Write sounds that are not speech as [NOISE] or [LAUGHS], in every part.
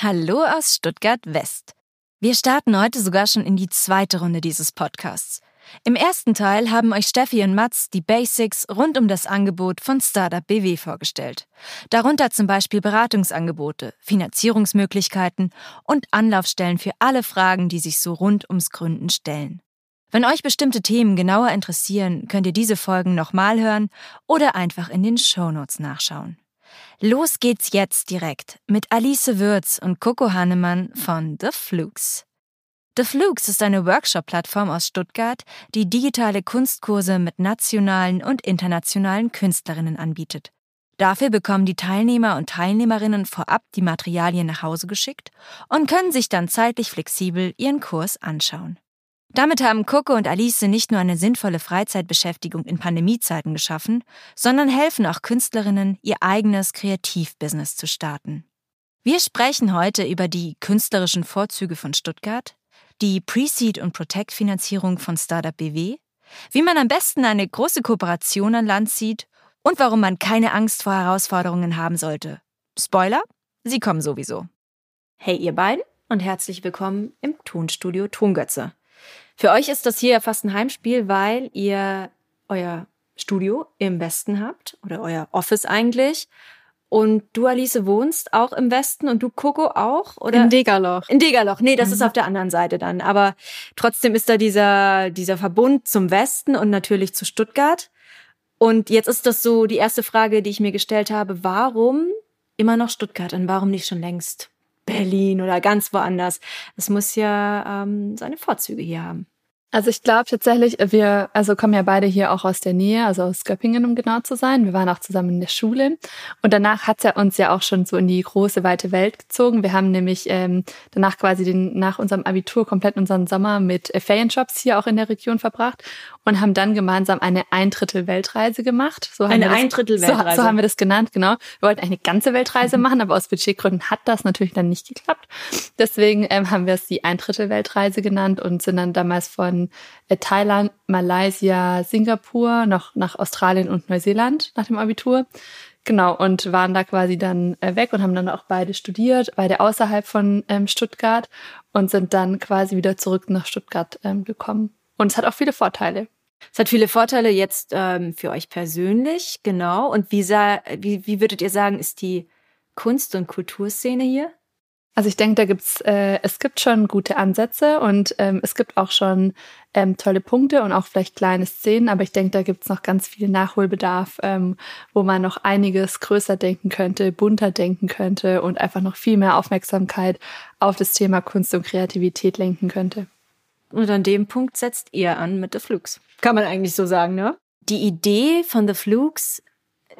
Hallo aus Stuttgart West. Wir starten heute sogar schon in die zweite Runde dieses Podcasts. Im ersten Teil haben euch Steffi und Mats die Basics rund um das Angebot von Startup BW vorgestellt. Darunter zum Beispiel Beratungsangebote, Finanzierungsmöglichkeiten und Anlaufstellen für alle Fragen, die sich so rund ums Gründen stellen. Wenn euch bestimmte Themen genauer interessieren, könnt ihr diese Folgen nochmal hören oder einfach in den Shownotes nachschauen. Los geht's jetzt direkt mit Alice Würz und Coco Hannemann von The Flukes. The Flukes ist eine Workshop-Plattform aus Stuttgart, die digitale Kunstkurse mit nationalen und internationalen Künstlerinnen anbietet. Dafür bekommen die Teilnehmer und Teilnehmerinnen vorab die Materialien nach Hause geschickt und können sich dann zeitlich flexibel ihren Kurs anschauen. Damit haben Coco und Alice nicht nur eine sinnvolle Freizeitbeschäftigung in Pandemiezeiten geschaffen, sondern helfen auch Künstlerinnen, ihr eigenes Kreativbusiness zu starten. Wir sprechen heute über die künstlerischen Vorzüge von Stuttgart, die Pre-Seed und Protect-Finanzierung von Startup BW, wie man am besten eine große Kooperation an Land zieht und warum man keine Angst vor Herausforderungen haben sollte. Spoiler, sie kommen sowieso. Hey ihr beiden und herzlich willkommen im Tonstudio Tongötze. Für euch ist das hier ja fast ein Heimspiel, weil ihr euer Studio im Westen habt oder euer Office eigentlich und du, Alice, wohnst auch im Westen und du, Coco, auch? Oder? In Degerloch. In Degerloch. Nee, das mhm. ist auf der anderen Seite dann. Aber trotzdem ist da dieser, dieser Verbund zum Westen und natürlich zu Stuttgart. Und jetzt ist das so die erste Frage, die ich mir gestellt habe. Warum immer noch Stuttgart und warum nicht schon längst Berlin oder ganz woanders? Es muss ja ähm, seine Vorzüge hier haben. Also ich glaube tatsächlich, wir also kommen ja beide hier auch aus der Nähe, also aus Göppingen, um genau zu sein. Wir waren auch zusammen in der Schule und danach hat's ja uns ja auch schon so in die große weite Welt gezogen. Wir haben nämlich ähm, danach quasi den nach unserem Abitur komplett unseren Sommer mit äh, Ferienjobs hier auch in der Region verbracht und haben dann gemeinsam eine ein Drittel Weltreise gemacht. So eine ein Drittel Weltreise. So, so, haben wir das genannt, genau. Wir wollten eine ganze Weltreise mhm. machen, aber aus Budgetgründen hat das natürlich dann nicht geklappt. Deswegen ähm, haben wir es die ein Drittel Weltreise genannt und sind dann damals von äh, Thailand, Malaysia, Singapur noch nach Australien und Neuseeland nach dem Abitur. Genau, und waren da quasi dann äh, weg und haben dann auch beide studiert, beide außerhalb von ähm, Stuttgart und sind dann quasi wieder zurück nach Stuttgart ähm, gekommen. Und es hat auch viele Vorteile. Es hat viele Vorteile jetzt ähm, für euch persönlich, genau. Und wie, sah, wie, wie würdet ihr sagen, ist die Kunst- und Kulturszene hier? Also ich denke, da gibt's, äh, es gibt schon gute Ansätze und ähm, es gibt auch schon ähm, tolle Punkte und auch vielleicht kleine Szenen, aber ich denke, da gibt's noch ganz viel Nachholbedarf, ähm, wo man noch einiges größer denken könnte, bunter denken könnte und einfach noch viel mehr Aufmerksamkeit auf das Thema Kunst und Kreativität lenken könnte. Und an dem Punkt setzt ihr an mit The Flukes. Kann man eigentlich so sagen, ne? Die Idee von The Flukes,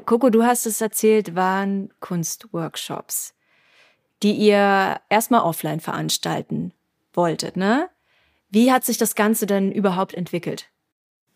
Coco, du hast es erzählt, waren Kunstworkshops, die ihr erstmal offline veranstalten wolltet, ne? Wie hat sich das Ganze denn überhaupt entwickelt?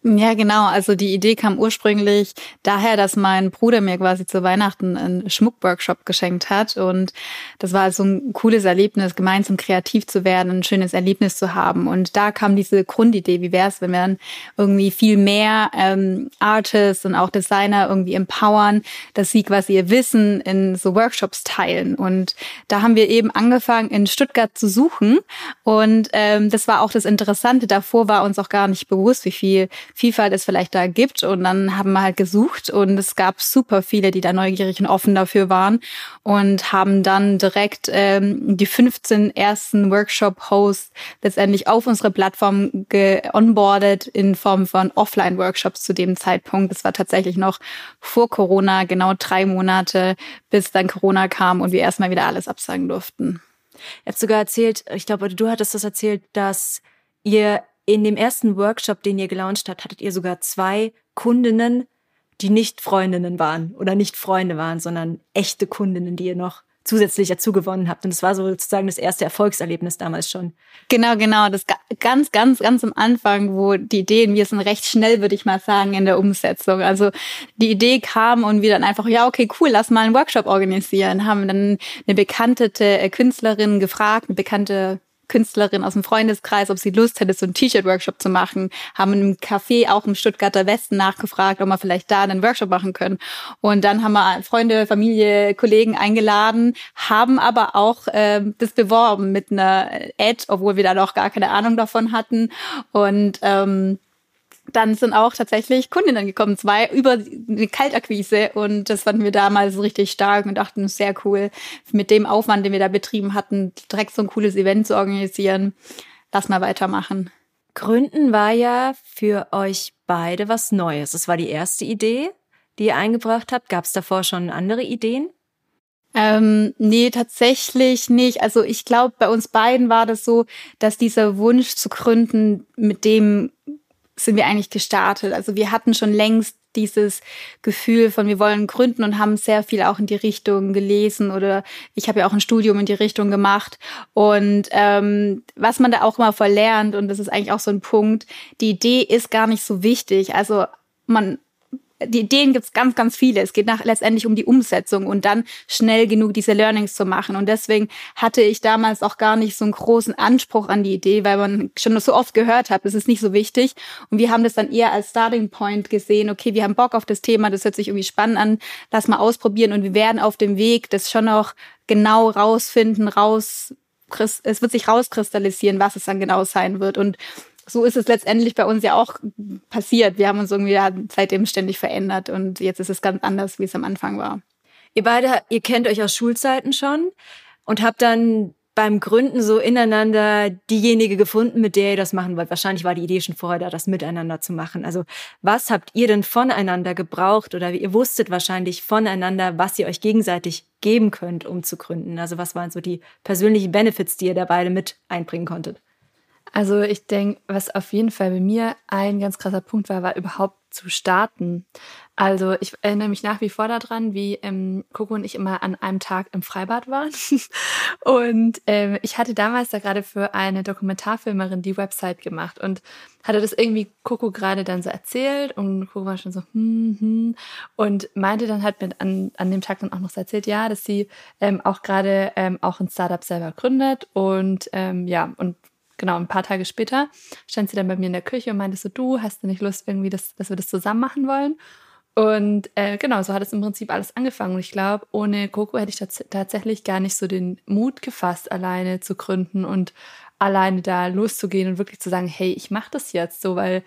Ja, genau. Also die Idee kam ursprünglich daher, dass mein Bruder mir quasi zu Weihnachten einen Schmuckworkshop geschenkt hat. Und das war so ein cooles Erlebnis, gemeinsam kreativ zu werden, ein schönes Erlebnis zu haben. Und da kam diese Grundidee, wie wäre es, wenn wir dann irgendwie viel mehr ähm, Artists und auch Designer irgendwie empowern, dass sie quasi ihr Wissen in so Workshops teilen. Und da haben wir eben angefangen, in Stuttgart zu suchen. Und ähm, das war auch das Interessante. Davor war uns auch gar nicht bewusst, wie viel Vielfalt es vielleicht da gibt. Und dann haben wir halt gesucht und es gab super viele, die da neugierig und offen dafür waren und haben dann direkt ähm, die 15 ersten Workshop-Hosts letztendlich auf unsere Plattform geonboardet in Form von Offline-Workshops zu dem Zeitpunkt. Das war tatsächlich noch vor Corona, genau drei Monate, bis dann Corona kam und wir erstmal wieder alles absagen durften. Ihr habt sogar erzählt, ich glaube, du hattest das erzählt, dass ihr in dem ersten Workshop, den ihr gelauncht habt, hattet ihr sogar zwei Kundinnen, die nicht Freundinnen waren oder nicht Freunde waren, sondern echte Kundinnen, die ihr noch zusätzlich dazu gewonnen habt. Und es war sozusagen das erste Erfolgserlebnis damals schon. Genau, genau. Das ganz, ganz, ganz am Anfang, wo die Ideen, wir sind recht schnell, würde ich mal sagen, in der Umsetzung. Also die Idee kam und wir dann einfach, ja, okay, cool, lass mal einen Workshop organisieren. Haben dann eine bekannte Künstlerin gefragt, eine bekannte Künstlerin aus dem Freundeskreis, ob sie Lust hätte, so einen T-Shirt-Workshop zu machen, haben im Café auch im Stuttgarter Westen nachgefragt, ob wir vielleicht da einen Workshop machen können. Und dann haben wir Freunde, Familie, Kollegen eingeladen, haben aber auch äh, das beworben mit einer Ad, obwohl wir da noch gar keine Ahnung davon hatten. Und ähm, dann sind auch tatsächlich Kundinnen gekommen, zwei über eine Kaltakquise und das fanden wir damals richtig stark und dachten, sehr cool, mit dem Aufwand, den wir da betrieben hatten, direkt so ein cooles Event zu organisieren. Lass mal weitermachen. Gründen war ja für euch beide was Neues. Das war die erste Idee, die ihr eingebracht habt. Gab es davor schon andere Ideen? Ähm, nee, tatsächlich nicht. Also ich glaube, bei uns beiden war das so, dass dieser Wunsch zu gründen mit dem sind wir eigentlich gestartet. Also wir hatten schon längst dieses Gefühl von, wir wollen gründen und haben sehr viel auch in die Richtung gelesen oder ich habe ja auch ein Studium in die Richtung gemacht. Und ähm, was man da auch immer verlernt, und das ist eigentlich auch so ein Punkt, die Idee ist gar nicht so wichtig. Also man die Ideen gibt's ganz, ganz viele. Es geht nach, letztendlich um die Umsetzung und dann schnell genug diese Learnings zu machen. Und deswegen hatte ich damals auch gar nicht so einen großen Anspruch an die Idee, weil man schon so oft gehört hat, es ist nicht so wichtig. Und wir haben das dann eher als Starting Point gesehen. Okay, wir haben Bock auf das Thema, das hört sich irgendwie spannend an, lass mal ausprobieren. Und wir werden auf dem Weg das schon noch genau rausfinden, raus, es wird sich rauskristallisieren, was es dann genau sein wird. Und so ist es letztendlich bei uns ja auch passiert. Wir haben uns irgendwie seitdem ständig verändert und jetzt ist es ganz anders, wie es am Anfang war. Ihr beide, ihr kennt euch aus Schulzeiten schon und habt dann beim Gründen so ineinander diejenige gefunden, mit der ihr das machen wollt. Wahrscheinlich war die Idee schon vorher da, das miteinander zu machen. Also was habt ihr denn voneinander gebraucht oder ihr wusstet wahrscheinlich voneinander, was ihr euch gegenseitig geben könnt, um zu gründen? Also was waren so die persönlichen Benefits, die ihr da beide mit einbringen konntet? Also ich denke, was auf jeden Fall bei mir ein ganz krasser Punkt war, war überhaupt zu starten. Also ich erinnere mich nach wie vor daran, wie ähm, Coco und ich immer an einem Tag im Freibad waren. [LAUGHS] und ähm, ich hatte damals da gerade für eine Dokumentarfilmerin die Website gemacht und hatte das irgendwie Coco gerade dann so erzählt und Coco war schon so hm, hm, und meinte dann halt mit an, an dem Tag dann auch noch so erzählt, ja, dass sie ähm, auch gerade ähm, auch ein Startup selber gründet und ähm, ja und genau, ein paar Tage später stand sie dann bei mir in der Küche und meinte so, du, hast du nicht Lust irgendwie, dass, dass wir das zusammen machen wollen? Und äh, genau, so hat es im Prinzip alles angefangen. Und ich glaube, ohne Coco hätte ich tats tatsächlich gar nicht so den Mut gefasst, alleine zu gründen und alleine da loszugehen und wirklich zu sagen, hey, ich mache das jetzt so, weil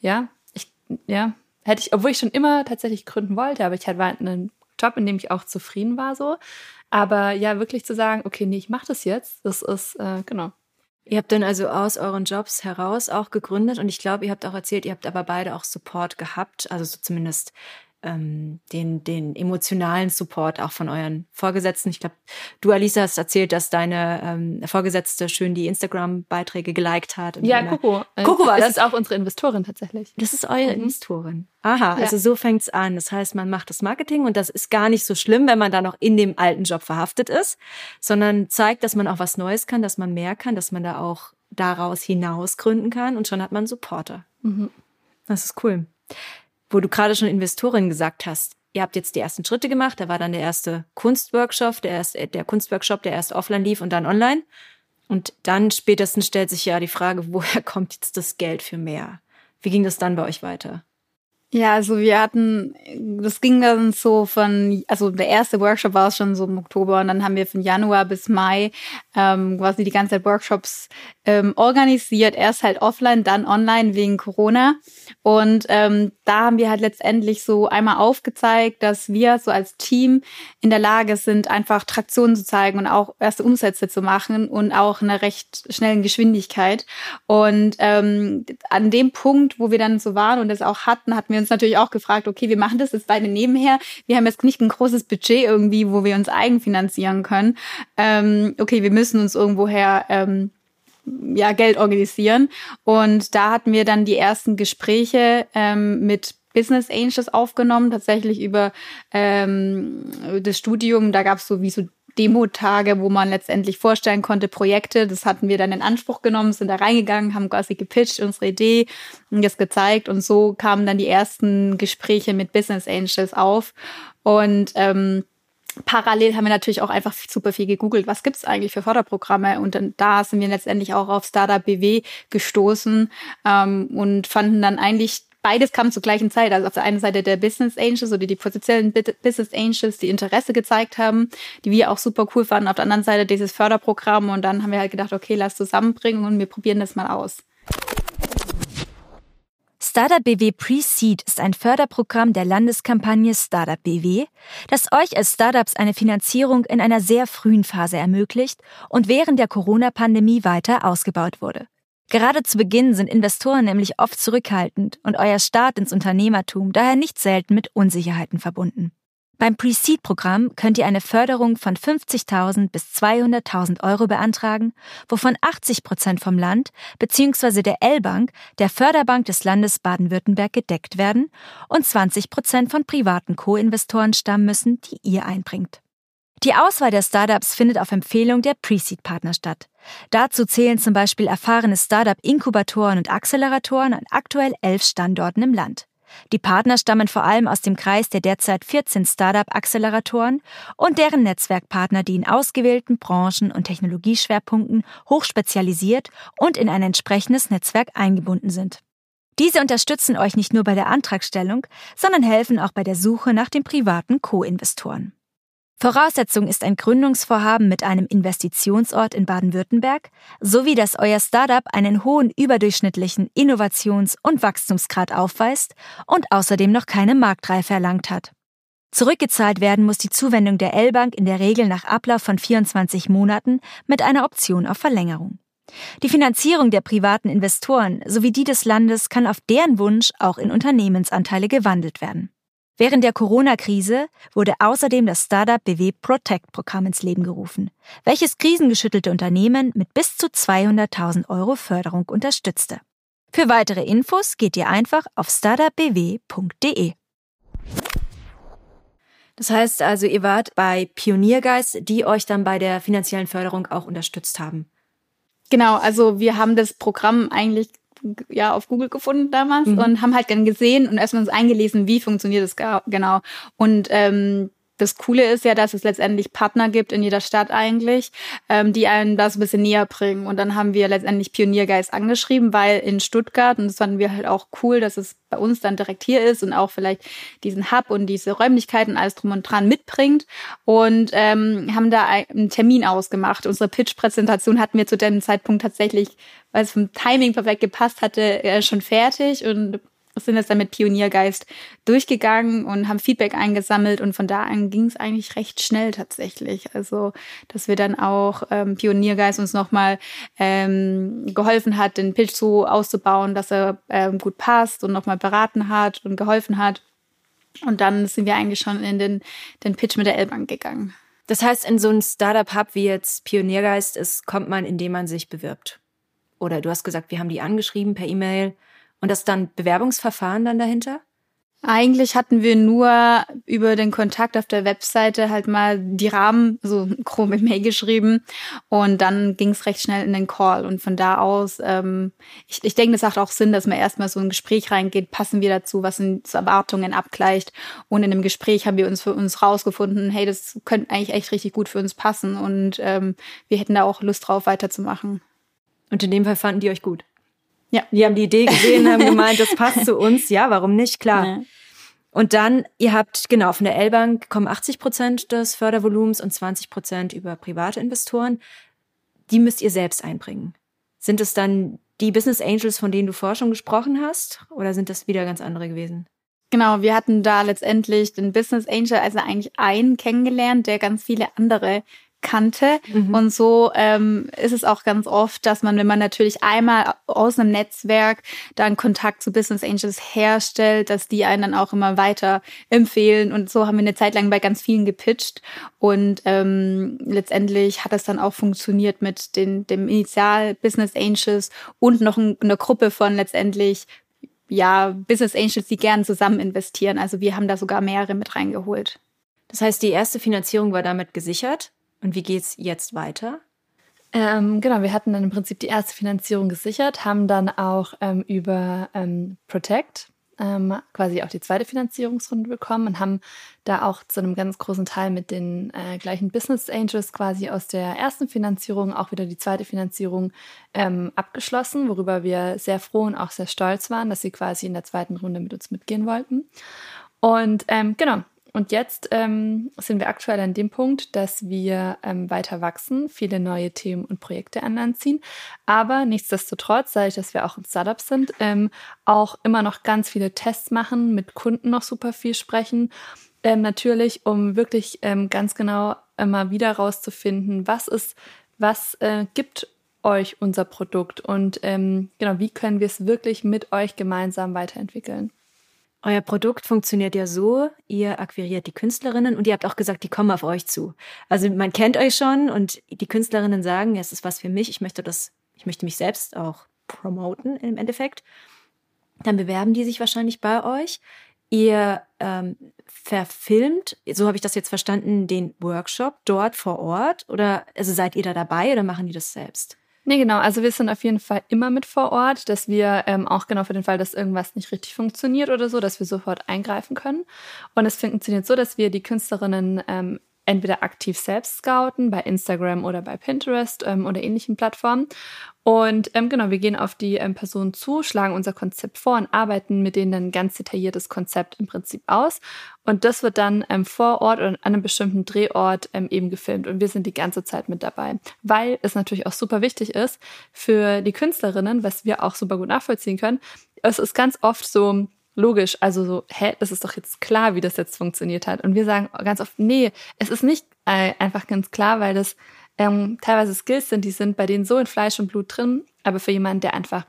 ja, ich ja hätte ich, obwohl ich schon immer tatsächlich gründen wollte, aber ich hatte einen Job, in dem ich auch zufrieden war so. Aber ja, wirklich zu sagen, okay, nee, ich mache das jetzt, das ist äh, genau Ihr habt dann also aus euren Jobs heraus auch gegründet und ich glaube, ihr habt auch erzählt, ihr habt aber beide auch Support gehabt, also so zumindest ähm, den, den emotionalen Support auch von euren Vorgesetzten. Ich glaube, du, Alisa, hast erzählt, dass deine ähm, Vorgesetzte schön die Instagram-Beiträge geliked hat. ja, Coco. Coco war das. Ist auch unsere Investorin tatsächlich. Das ist eure mhm. Investorin. Aha, ja. also so fängt's an. Das heißt, man macht das Marketing und das ist gar nicht so schlimm, wenn man da noch in dem alten Job verhaftet ist, sondern zeigt, dass man auch was Neues kann, dass man mehr kann, dass man da auch daraus hinaus gründen kann und schon hat man Supporter. Mhm. Das ist cool wo du gerade schon Investorin gesagt hast, ihr habt jetzt die ersten Schritte gemacht, da war dann der erste Kunstworkshop, der, erst, der Kunstworkshop, der erst offline lief und dann online. Und dann spätestens stellt sich ja die Frage, [LAUGHS] woher kommt jetzt das Geld für mehr? Wie ging das dann bei euch weiter? Ja, also wir hatten, das ging dann so von, also der erste Workshop war schon so im Oktober und dann haben wir von Januar bis Mai ähm, quasi die ganze Zeit Workshops ähm, organisiert. Erst halt offline, dann online wegen Corona. Und ähm, da haben wir halt letztendlich so einmal aufgezeigt, dass wir so als Team in der Lage sind, einfach Traktionen zu zeigen und auch erste Umsätze zu machen und auch in einer recht schnellen Geschwindigkeit. Und ähm, an dem Punkt, wo wir dann so waren und das auch hatten, hatten wir uns natürlich auch gefragt, okay, wir machen das jetzt beide nebenher. Wir haben jetzt nicht ein großes Budget irgendwie, wo wir uns eigenfinanzieren können. Ähm, okay, wir müssen uns irgendwoher ähm, ja, Geld organisieren. Und da hatten wir dann die ersten Gespräche ähm, mit Business Angels aufgenommen, tatsächlich über ähm, das Studium. Da gab es so wie so Demo-Tage, wo man letztendlich vorstellen konnte, Projekte. Das hatten wir dann in Anspruch genommen, sind da reingegangen, haben quasi gepitcht, unsere Idee und das gezeigt. Und so kamen dann die ersten Gespräche mit Business Angels auf. Und ähm, parallel haben wir natürlich auch einfach super viel gegoogelt, was gibt's eigentlich für Förderprogramme und dann da sind wir letztendlich auch auf Startup BW gestoßen ähm, und fanden dann eigentlich beides kam zur gleichen Zeit. Also auf der einen Seite der Business Angels oder die potenziellen Business Angels, die Interesse gezeigt haben, die wir auch super cool fanden. Auf der anderen Seite dieses Förderprogramm und dann haben wir halt gedacht, okay, lass zusammenbringen und wir probieren das mal aus. Startup BW Pre-Seed ist ein Förderprogramm der Landeskampagne Startup BW, das euch als Startups eine Finanzierung in einer sehr frühen Phase ermöglicht und während der Corona-Pandemie weiter ausgebaut wurde. Gerade zu Beginn sind Investoren nämlich oft zurückhaltend und euer Start ins Unternehmertum daher nicht selten mit Unsicherheiten verbunden. Beim Pre-Seed-Programm könnt ihr eine Förderung von 50.000 bis 200.000 Euro beantragen, wovon 80 Prozent vom Land bzw. der L-Bank, der Förderbank des Landes Baden-Württemberg, gedeckt werden und 20 Prozent von privaten Co-Investoren stammen müssen, die ihr einbringt. Die Auswahl der Startups findet auf Empfehlung der Pre-Seed-Partner statt. Dazu zählen zum Beispiel erfahrene Startup-Inkubatoren und Acceleratoren an aktuell elf Standorten im Land. Die Partner stammen vor allem aus dem Kreis der derzeit 14 Startup-Acceleratoren und deren Netzwerkpartner, die in ausgewählten Branchen und Technologieschwerpunkten hochspezialisiert und in ein entsprechendes Netzwerk eingebunden sind. Diese unterstützen euch nicht nur bei der Antragstellung, sondern helfen auch bei der Suche nach den privaten Co-Investoren. Voraussetzung ist ein Gründungsvorhaben mit einem Investitionsort in Baden-Württemberg sowie dass euer Startup einen hohen überdurchschnittlichen Innovations- und Wachstumsgrad aufweist und außerdem noch keine Marktreife erlangt hat. Zurückgezahlt werden muss die Zuwendung der L-Bank in der Regel nach Ablauf von 24 Monaten mit einer Option auf Verlängerung. Die Finanzierung der privaten Investoren sowie die des Landes kann auf deren Wunsch auch in Unternehmensanteile gewandelt werden. Während der Corona-Krise wurde außerdem das Startup BW Protect Programm ins Leben gerufen, welches krisengeschüttelte Unternehmen mit bis zu 200.000 Euro Förderung unterstützte. Für weitere Infos geht ihr einfach auf startupbw.de. Das heißt also, ihr wart bei Pioniergeist, die euch dann bei der finanziellen Förderung auch unterstützt haben. Genau, also wir haben das Programm eigentlich ja auf Google gefunden damals mhm. und haben halt dann gesehen und erstmal uns eingelesen, wie funktioniert das genau. Und ähm, das Coole ist ja, dass es letztendlich Partner gibt in jeder Stadt eigentlich, ähm, die einen das ein bisschen näher bringen. Und dann haben wir letztendlich Pioniergeist angeschrieben, weil in Stuttgart, und das fanden wir halt auch cool, dass es bei uns dann direkt hier ist und auch vielleicht diesen Hub und diese Räumlichkeiten, alles drum und dran mitbringt. Und ähm, haben da einen Termin ausgemacht. Unsere Pitch-Präsentation hatten wir zu dem Zeitpunkt tatsächlich, weil es vom Timing perfekt gepasst hatte, äh, schon fertig und sind jetzt dann mit Pioniergeist durchgegangen und haben Feedback eingesammelt und von da an ging es eigentlich recht schnell tatsächlich. Also, dass wir dann auch ähm, Pioniergeist uns nochmal ähm, geholfen hat, den Pitch so auszubauen, dass er ähm, gut passt und nochmal beraten hat und geholfen hat. Und dann sind wir eigentlich schon in den, den Pitch mit der L-Bank gegangen. Das heißt, in so ein Startup-Hub wie jetzt Pioniergeist ist, kommt man, indem man sich bewirbt. Oder du hast gesagt, wir haben die angeschrieben per E-Mail und das dann Bewerbungsverfahren dann dahinter? Eigentlich hatten wir nur über den Kontakt auf der Webseite halt mal die Rahmen, so [LAUGHS] grob im Mail geschrieben und dann ging es recht schnell in den Call und von da aus, ähm, ich, ich denke, das macht auch Sinn, dass man erstmal so ein Gespräch reingeht, passen wir dazu, was sind Erwartungen abgleicht und in dem Gespräch haben wir uns für uns rausgefunden, hey, das könnte eigentlich echt richtig gut für uns passen und ähm, wir hätten da auch Lust drauf weiterzumachen. Und in dem Fall fanden die euch gut? Ja. Die haben die Idee gesehen, haben [LAUGHS] gemeint, das passt zu uns. Ja, warum nicht? Klar. Ja. Und dann, ihr habt, genau, von der L-Bank kommen 80 Prozent des Fördervolumens und 20 Prozent über private Investoren. Die müsst ihr selbst einbringen. Sind es dann die Business Angels, von denen du vorher schon gesprochen hast? Oder sind das wieder ganz andere gewesen? Genau, wir hatten da letztendlich den Business Angel, also eigentlich einen kennengelernt, der ganz viele andere kannte. Mhm. Und so ähm, ist es auch ganz oft, dass man, wenn man natürlich einmal aus einem Netzwerk dann Kontakt zu Business Angels herstellt, dass die einen dann auch immer weiter empfehlen. Und so haben wir eine Zeit lang bei ganz vielen gepitcht. Und ähm, letztendlich hat das dann auch funktioniert mit den, dem Initial Business Angels und noch ein, eine Gruppe von letztendlich ja, Business Angels, die gern zusammen investieren. Also wir haben da sogar mehrere mit reingeholt. Das heißt, die erste Finanzierung war damit gesichert. Und wie geht es jetzt weiter? Ähm, genau, wir hatten dann im Prinzip die erste Finanzierung gesichert, haben dann auch ähm, über ähm, Protect ähm, quasi auch die zweite Finanzierungsrunde bekommen und haben da auch zu einem ganz großen Teil mit den äh, gleichen Business Angels quasi aus der ersten Finanzierung auch wieder die zweite Finanzierung ähm, abgeschlossen, worüber wir sehr froh und auch sehr stolz waren, dass sie quasi in der zweiten Runde mit uns mitgehen wollten. Und ähm, genau, und jetzt ähm, sind wir aktuell an dem Punkt, dass wir ähm, weiter wachsen, viele neue Themen und Projekte an ziehen. Aber nichtsdestotrotz, dadurch, dass wir auch ein Startup sind, ähm, auch immer noch ganz viele Tests machen, mit Kunden noch super viel sprechen. Ähm, natürlich, um wirklich ähm, ganz genau immer wieder rauszufinden, was ist, was äh, gibt euch unser Produkt und ähm, genau, wie können wir es wirklich mit euch gemeinsam weiterentwickeln. Euer Produkt funktioniert ja so, ihr akquiriert die Künstlerinnen und ihr habt auch gesagt, die kommen auf euch zu. Also man kennt euch schon und die Künstlerinnen sagen, es ist was für mich, ich möchte das, ich möchte mich selbst auch promoten im Endeffekt. Dann bewerben die sich wahrscheinlich bei euch. Ihr ähm, verfilmt, so habe ich das jetzt verstanden, den Workshop dort vor Ort oder also seid ihr da dabei oder machen die das selbst? Nee, genau. Also wir sind auf jeden Fall immer mit vor Ort, dass wir ähm, auch genau für den Fall, dass irgendwas nicht richtig funktioniert oder so, dass wir sofort eingreifen können. Und es funktioniert so, dass wir die Künstlerinnen ähm, entweder aktiv selbst scouten bei Instagram oder bei Pinterest ähm, oder ähnlichen Plattformen. Und ähm, genau, wir gehen auf die ähm, Personen zu, schlagen unser Konzept vor und arbeiten mit denen dann ein ganz detailliertes Konzept im Prinzip aus. Und das wird dann ähm, vor Ort oder an einem bestimmten Drehort ähm, eben gefilmt. Und wir sind die ganze Zeit mit dabei, weil es natürlich auch super wichtig ist für die Künstlerinnen, was wir auch super gut nachvollziehen können. Es ist ganz oft so, logisch, also so, hä, das ist doch jetzt klar, wie das jetzt funktioniert hat. Und wir sagen ganz oft, nee, es ist nicht äh, einfach ganz klar, weil das ähm, teilweise Skills sind, die sind bei denen so in Fleisch und Blut drin, aber für jemanden, der einfach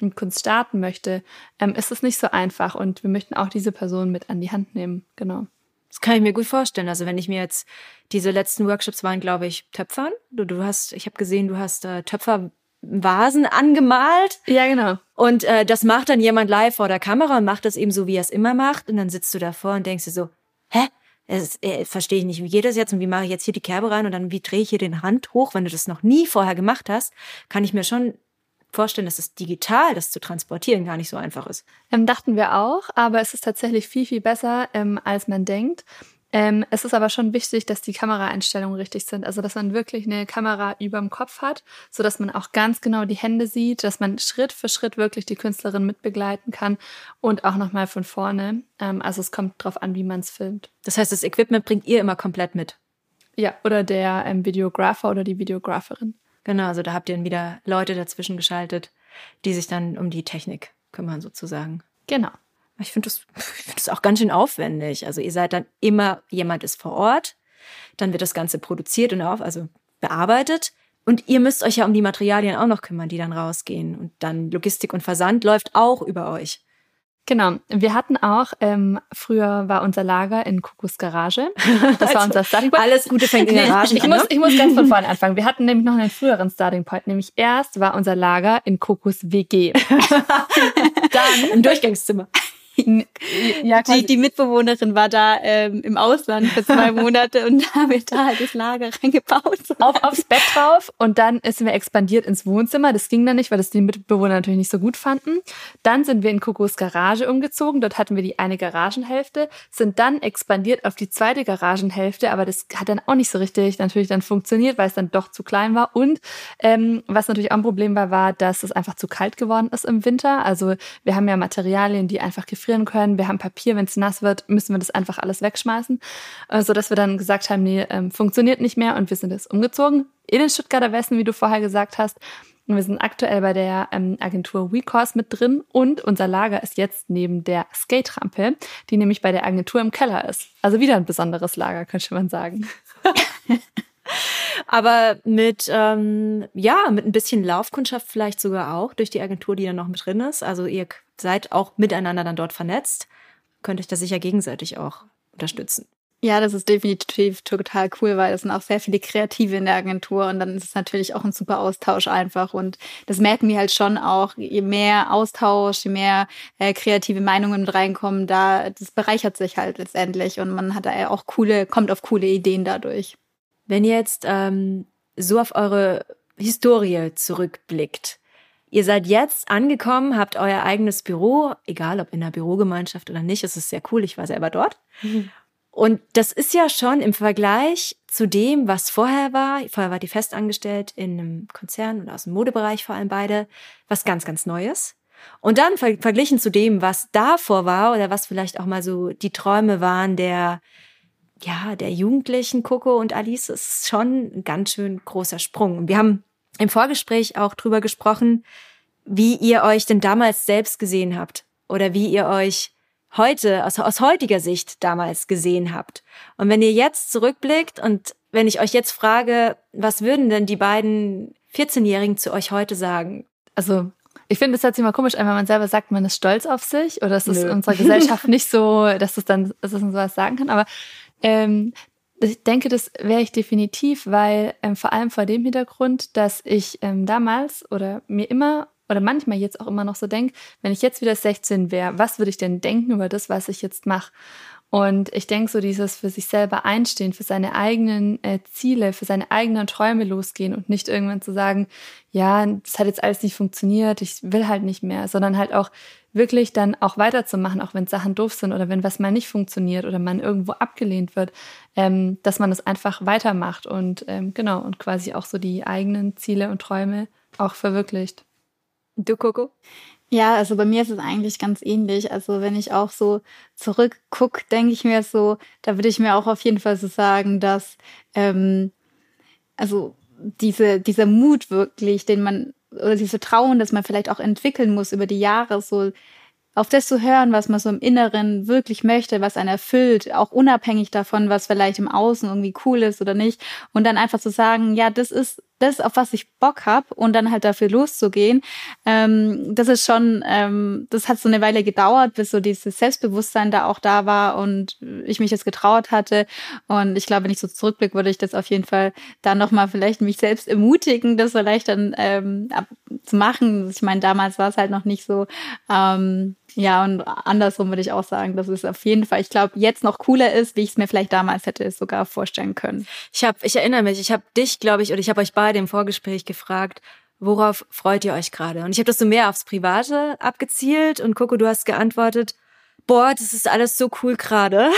mit Kunst starten möchte, ähm, ist es nicht so einfach und wir möchten auch diese Person mit an die Hand nehmen, genau. Das kann ich mir gut vorstellen. Also wenn ich mir jetzt diese letzten Workshops waren, glaube ich, Töpfern. Du, du hast, ich habe gesehen, du hast äh, Töpfer Vasen angemalt. Ja, genau. Und äh, das macht dann jemand live vor der Kamera und macht das eben so, wie er es immer macht. Und dann sitzt du davor und denkst dir so, hä? Das äh, verstehe ich nicht, wie geht das jetzt und wie mache ich jetzt hier die Kerbe rein und dann wie drehe ich hier den Hand hoch, wenn du das noch nie vorher gemacht hast, kann ich mir schon vorstellen, dass es digital, das zu transportieren, gar nicht so einfach ist. Ähm, dachten wir auch, aber es ist tatsächlich viel, viel besser, ähm, als man denkt. Ähm, es ist aber schon wichtig, dass die Kameraeinstellungen richtig sind. Also, dass man wirklich eine Kamera überm Kopf hat, so dass man auch ganz genau die Hände sieht, dass man Schritt für Schritt wirklich die Künstlerin mitbegleiten kann und auch nochmal von vorne. Ähm, also, es kommt drauf an, wie man es filmt. Das heißt, das Equipment bringt ihr immer komplett mit? Ja, oder der ähm, Videographer oder die Videographerin. Genau, also da habt ihr dann wieder Leute dazwischen geschaltet, die sich dann um die Technik kümmern, sozusagen. Genau. Ich finde das, [LAUGHS] ich find das auch ganz schön aufwendig. Also ihr seid dann immer, jemand ist vor Ort, dann wird das Ganze produziert und auf, also bearbeitet. Und ihr müsst euch ja um die Materialien auch noch kümmern, die dann rausgehen. Und dann Logistik und Versand läuft auch über euch. Genau. Wir hatten auch, ähm, früher war unser Lager in Kukus Garage. [LAUGHS] Das war unser Starting Point. Alles Gute fängt in der Garage ich, an, muss, ne? ich muss ganz von vorne anfangen. Wir hatten nämlich noch einen früheren Starting Point. Nämlich erst war unser Lager in Kukus WG. [LAUGHS] dann ein Durchgangszimmer. Ja, die, die Mitbewohnerin war da ähm, im Ausland für zwei [LAUGHS] Monate und haben wir da halt das Lager reingebaut. Auf, aufs Bett drauf und dann sind wir expandiert ins Wohnzimmer. Das ging dann nicht, weil das die Mitbewohner natürlich nicht so gut fanden. Dann sind wir in Kokos Garage umgezogen. Dort hatten wir die eine Garagenhälfte, sind dann expandiert auf die zweite Garagenhälfte, aber das hat dann auch nicht so richtig natürlich dann funktioniert, weil es dann doch zu klein war. Und ähm, was natürlich auch ein Problem war, war, dass es einfach zu kalt geworden ist im Winter. Also wir haben ja Materialien, die einfach gefrieren können. Wir haben Papier, wenn es nass wird, müssen wir das einfach alles wegschmeißen. Äh, so dass wir dann gesagt haben, nee, ähm, funktioniert nicht mehr und wir sind jetzt umgezogen in den Stuttgarter Westen, wie du vorher gesagt hast. Und wir sind aktuell bei der ähm, Agentur WeCourse mit drin und unser Lager ist jetzt neben der Skate-Rampe, die nämlich bei der Agentur im Keller ist. Also wieder ein besonderes Lager, könnte man sagen. [LAUGHS] Aber mit, ähm, ja, mit ein bisschen Laufkundschaft vielleicht sogar auch durch die Agentur, die dann noch mit drin ist. Also ihr seid auch miteinander dann dort vernetzt. Könnt euch da sicher gegenseitig auch unterstützen. Ja, das ist definitiv total cool, weil es sind auch sehr viele Kreative in der Agentur und dann ist es natürlich auch ein super Austausch einfach und das merken wir halt schon auch, je mehr Austausch, je mehr äh, kreative Meinungen mit reinkommen, da das bereichert sich halt letztendlich und man hat da auch coole, kommt auf coole Ideen dadurch. Wenn ihr jetzt ähm, so auf eure Historie zurückblickt, ihr seid jetzt angekommen, habt euer eigenes Büro, egal ob in der Bürogemeinschaft oder nicht, es ist sehr cool, ich war selber dort. Mhm. Und das ist ja schon im Vergleich zu dem, was vorher war, vorher war die festangestellt in einem Konzern oder aus dem Modebereich vor allem beide, was ganz, ganz Neues. Und dann ver verglichen zu dem, was davor war oder was vielleicht auch mal so die Träume waren der ja, der Jugendlichen Coco und Alice ist schon ein ganz schön großer Sprung. Und wir haben im Vorgespräch auch drüber gesprochen, wie ihr euch denn damals selbst gesehen habt oder wie ihr euch heute, aus, aus heutiger Sicht damals gesehen habt. Und wenn ihr jetzt zurückblickt und wenn ich euch jetzt frage, was würden denn die beiden 14-Jährigen zu euch heute sagen? Also ich finde, es sich mal komisch wenn man selber sagt, man ist stolz auf sich oder es ist in unserer Gesellschaft [LAUGHS] nicht so, dass es dann, dass es sowas sagen kann. Aber ähm, ich denke, das wäre ich definitiv, weil ähm, vor allem vor dem Hintergrund, dass ich ähm, damals oder mir immer oder manchmal jetzt auch immer noch so denke, wenn ich jetzt wieder 16 wäre, was würde ich denn denken über das, was ich jetzt mache? Und ich denke, so dieses für sich selber einstehen, für seine eigenen äh, Ziele, für seine eigenen Träume losgehen und nicht irgendwann zu sagen, ja, das hat jetzt alles nicht funktioniert, ich will halt nicht mehr, sondern halt auch wirklich dann auch weiterzumachen, auch wenn Sachen doof sind oder wenn was mal nicht funktioniert oder man irgendwo abgelehnt wird, ähm, dass man das einfach weitermacht und ähm, genau und quasi auch so die eigenen Ziele und Träume auch verwirklicht. Du, Coco? Ja, also bei mir ist es eigentlich ganz ähnlich. Also wenn ich auch so zurückguck, denke ich mir so, da würde ich mir auch auf jeden Fall so sagen, dass ähm, also diese, dieser Mut wirklich, den man, oder dieses Vertrauen, das man vielleicht auch entwickeln muss über die Jahre, so auf das zu hören, was man so im Inneren wirklich möchte, was einen erfüllt, auch unabhängig davon, was vielleicht im Außen irgendwie cool ist oder nicht. Und dann einfach zu sagen, ja, das ist das, auf was ich Bock habe und dann halt dafür loszugehen, ähm, das ist schon, ähm, das hat so eine Weile gedauert, bis so dieses Selbstbewusstsein da auch da war und ich mich jetzt getraut hatte. Und ich glaube, wenn ich so zurückblicke, würde ich das auf jeden Fall dann nochmal vielleicht mich selbst ermutigen, das vielleicht dann ähm, zu machen. Ich meine, damals war es halt noch nicht so. Ähm, ja, und andersrum würde ich auch sagen, dass es auf jeden Fall, ich glaube, jetzt noch cooler ist, wie ich es mir vielleicht damals hätte sogar vorstellen können. Ich habe, ich erinnere mich, ich habe dich, glaube ich, oder ich habe euch beide im Vorgespräch gefragt, worauf freut ihr euch gerade? Und ich habe das so mehr aufs Private abgezielt und Coco, du hast geantwortet, boah, das ist alles so cool gerade.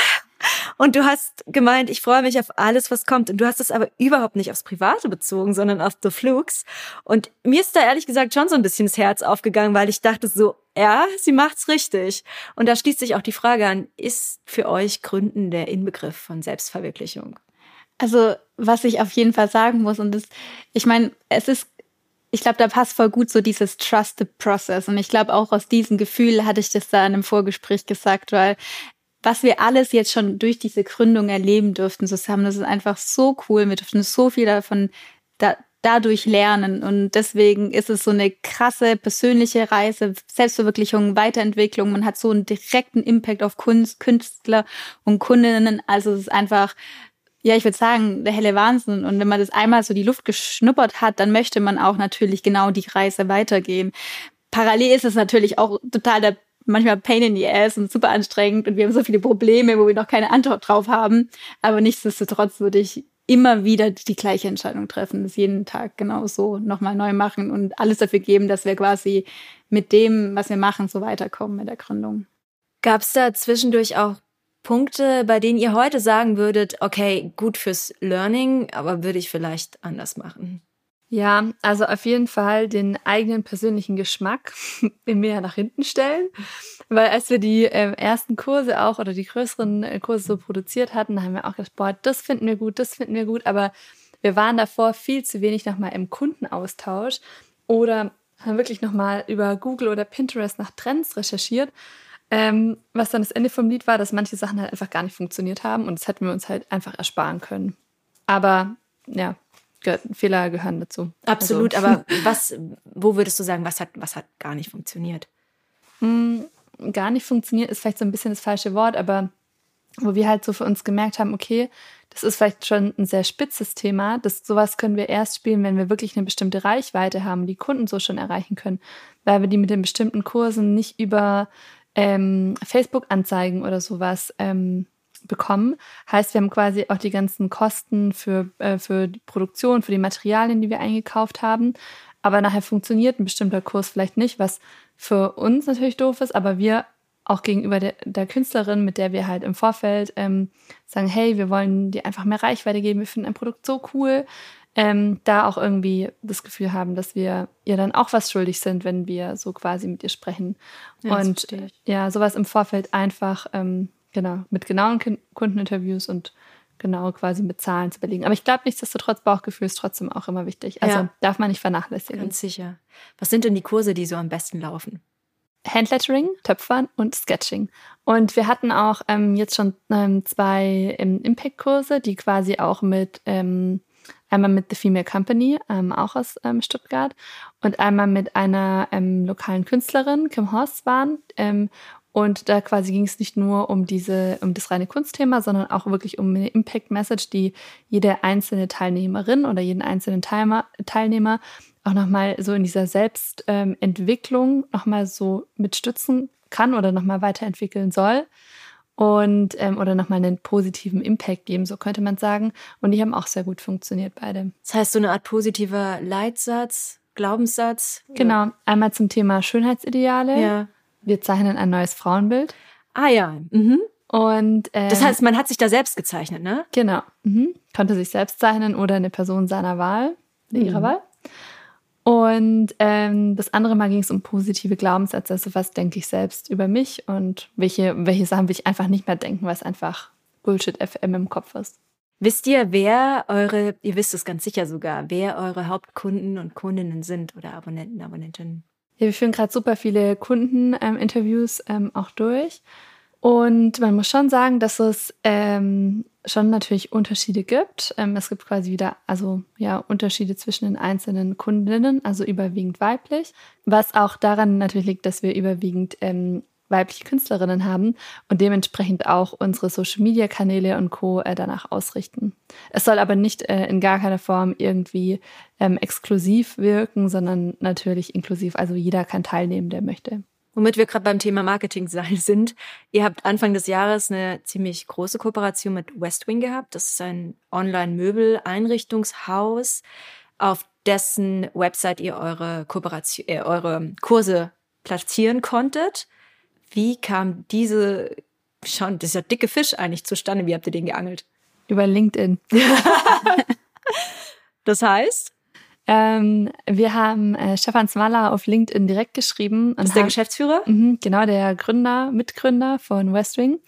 Und du hast gemeint, ich freue mich auf alles, was kommt. Und du hast es aber überhaupt nicht aufs Private bezogen, sondern auf The Flukes. Und mir ist da ehrlich gesagt schon so ein bisschen das Herz aufgegangen, weil ich dachte so, ja, sie macht's richtig. Und da schließt sich auch die Frage an, ist für euch Gründen der Inbegriff von Selbstverwirklichung? Also, was ich auf jeden Fall sagen muss, und das, ich meine, es ist ich glaube, da passt voll gut so dieses Trusted Process. Und ich glaube, auch aus diesem Gefühl hatte ich das da in einem Vorgespräch gesagt, weil was wir alles jetzt schon durch diese Gründung erleben durften zusammen, das ist einfach so cool. Wir durften so viel davon da, dadurch lernen. Und deswegen ist es so eine krasse persönliche Reise, Selbstverwirklichung, Weiterentwicklung. Man hat so einen direkten Impact auf Kunst, Künstler und Kundinnen. Also es ist einfach, ja, ich würde sagen, der helle Wahnsinn. Und wenn man das einmal so die Luft geschnuppert hat, dann möchte man auch natürlich genau die Reise weitergehen. Parallel ist es natürlich auch total der manchmal Pain in the Ass und super anstrengend und wir haben so viele Probleme, wo wir noch keine Antwort drauf haben. Aber nichtsdestotrotz würde ich immer wieder die gleiche Entscheidung treffen, das jeden Tag genau so nochmal neu machen und alles dafür geben, dass wir quasi mit dem, was wir machen, so weiterkommen mit der Gründung. Gab es da zwischendurch auch Punkte, bei denen ihr heute sagen würdet, okay, gut fürs Learning, aber würde ich vielleicht anders machen? Ja, also auf jeden Fall den eigenen persönlichen Geschmack [LAUGHS] mehr nach hinten stellen. Weil als wir die äh, ersten Kurse auch oder die größeren äh, Kurse so produziert hatten, haben wir auch gedacht, boah, das finden wir gut, das finden wir gut. Aber wir waren davor viel zu wenig nochmal im Kundenaustausch oder haben wirklich nochmal über Google oder Pinterest nach Trends recherchiert. Ähm, was dann das Ende vom Lied war, dass manche Sachen halt einfach gar nicht funktioniert haben und das hätten wir uns halt einfach ersparen können. Aber ja, Fehler gehören dazu. Absolut, also. aber [LAUGHS] was, wo würdest du sagen, was hat, was hat gar nicht funktioniert? Hm, gar nicht funktioniert ist vielleicht so ein bisschen das falsche Wort, aber wo wir halt so für uns gemerkt haben, okay, das ist vielleicht schon ein sehr spitzes Thema. Das, sowas können wir erst spielen, wenn wir wirklich eine bestimmte Reichweite haben, die Kunden so schon erreichen können, weil wir die mit den bestimmten Kursen nicht über ähm, Facebook-Anzeigen oder sowas ähm, bekommen. Heißt, wir haben quasi auch die ganzen Kosten für, äh, für die Produktion, für die Materialien, die wir eingekauft haben. Aber nachher funktioniert ein bestimmter Kurs vielleicht nicht, was für uns natürlich doof ist, aber wir auch gegenüber der, der Künstlerin, mit der wir halt im Vorfeld ähm, sagen, hey, wir wollen dir einfach mehr Reichweite geben, wir finden ein Produkt so cool, ähm, da auch irgendwie das Gefühl haben, dass wir ihr dann auch was schuldig sind, wenn wir so quasi mit ihr sprechen. Ja, und ja, sowas im Vorfeld einfach ähm, Genau, mit genauen Kundeninterviews und genau quasi mit Zahlen zu belegen. Aber ich glaube, nichtsdestotrotz, Bauchgefühl ist trotzdem auch immer wichtig. Also ja. darf man nicht vernachlässigen. Ganz sicher. Was sind denn die Kurse, die so am besten laufen? Handlettering, Töpfern und Sketching. Und wir hatten auch ähm, jetzt schon ähm, zwei ähm, Impact-Kurse, die quasi auch mit ähm, einmal mit The Female Company, ähm, auch aus ähm, Stuttgart, und einmal mit einer lokalen Künstlerin, Kim Horst, waren. Und da quasi ging es nicht nur um diese, um das reine Kunstthema, sondern auch wirklich um eine Impact Message, die jede einzelne Teilnehmerin oder jeden einzelnen Teilnehmer, Teilnehmer auch nochmal so in dieser Selbstentwicklung ähm, nochmal so mitstützen kann oder nochmal weiterentwickeln soll. Und, ähm, oder nochmal einen positiven Impact geben, so könnte man sagen. Und die haben auch sehr gut funktioniert, beide. Das heißt, so eine Art positiver Leitsatz, Glaubenssatz? Genau. Einmal zum Thema Schönheitsideale. Ja wir zeichnen ein neues Frauenbild. Ah ja. Mhm. Und ähm, das heißt, man hat sich da selbst gezeichnet, ne? Genau. Mhm. Konnte sich selbst zeichnen oder eine Person seiner Wahl, mhm. ihrer Wahl. Und ähm, das andere Mal ging es um positive Glaubenssätze, also was denke ich selbst über mich und welche, welche Sachen will ich einfach nicht mehr denken, was einfach Bullshit FM im Kopf ist. Wisst ihr, wer eure, ihr wisst es ganz sicher sogar, wer eure Hauptkunden und Kundinnen sind oder Abonnenten, Abonnentinnen? Ja, wir führen gerade super viele Kundeninterviews ähm, auch durch. Und man muss schon sagen, dass es ähm, schon natürlich Unterschiede gibt. Ähm, es gibt quasi wieder, also ja, Unterschiede zwischen den einzelnen Kundinnen, also überwiegend weiblich. Was auch daran natürlich liegt, dass wir überwiegend ähm, weibliche Künstlerinnen haben und dementsprechend auch unsere Social-Media-Kanäle und Co. Äh, danach ausrichten. Es soll aber nicht äh, in gar keiner Form irgendwie ähm, exklusiv wirken, sondern natürlich inklusiv. Also jeder kann teilnehmen, der möchte. Womit wir gerade beim Thema Marketing [LAUGHS] sind. Ihr habt Anfang des Jahres eine ziemlich große Kooperation mit Westwing gehabt. Das ist ein Online-Möbel-Einrichtungshaus, auf dessen Website ihr eure Kooperation, äh, eure Kurse platzieren konntet. Wie kam diese schon, das ist ja dicke Fisch eigentlich zustande? Wie habt ihr den geangelt? Über LinkedIn. [LAUGHS] [LAUGHS] das heißt? Ähm, wir haben äh, Stefan Smaller auf LinkedIn direkt geschrieben. Das ist der Geschäftsführer? Mh, genau, der Gründer, Mitgründer von Westwing.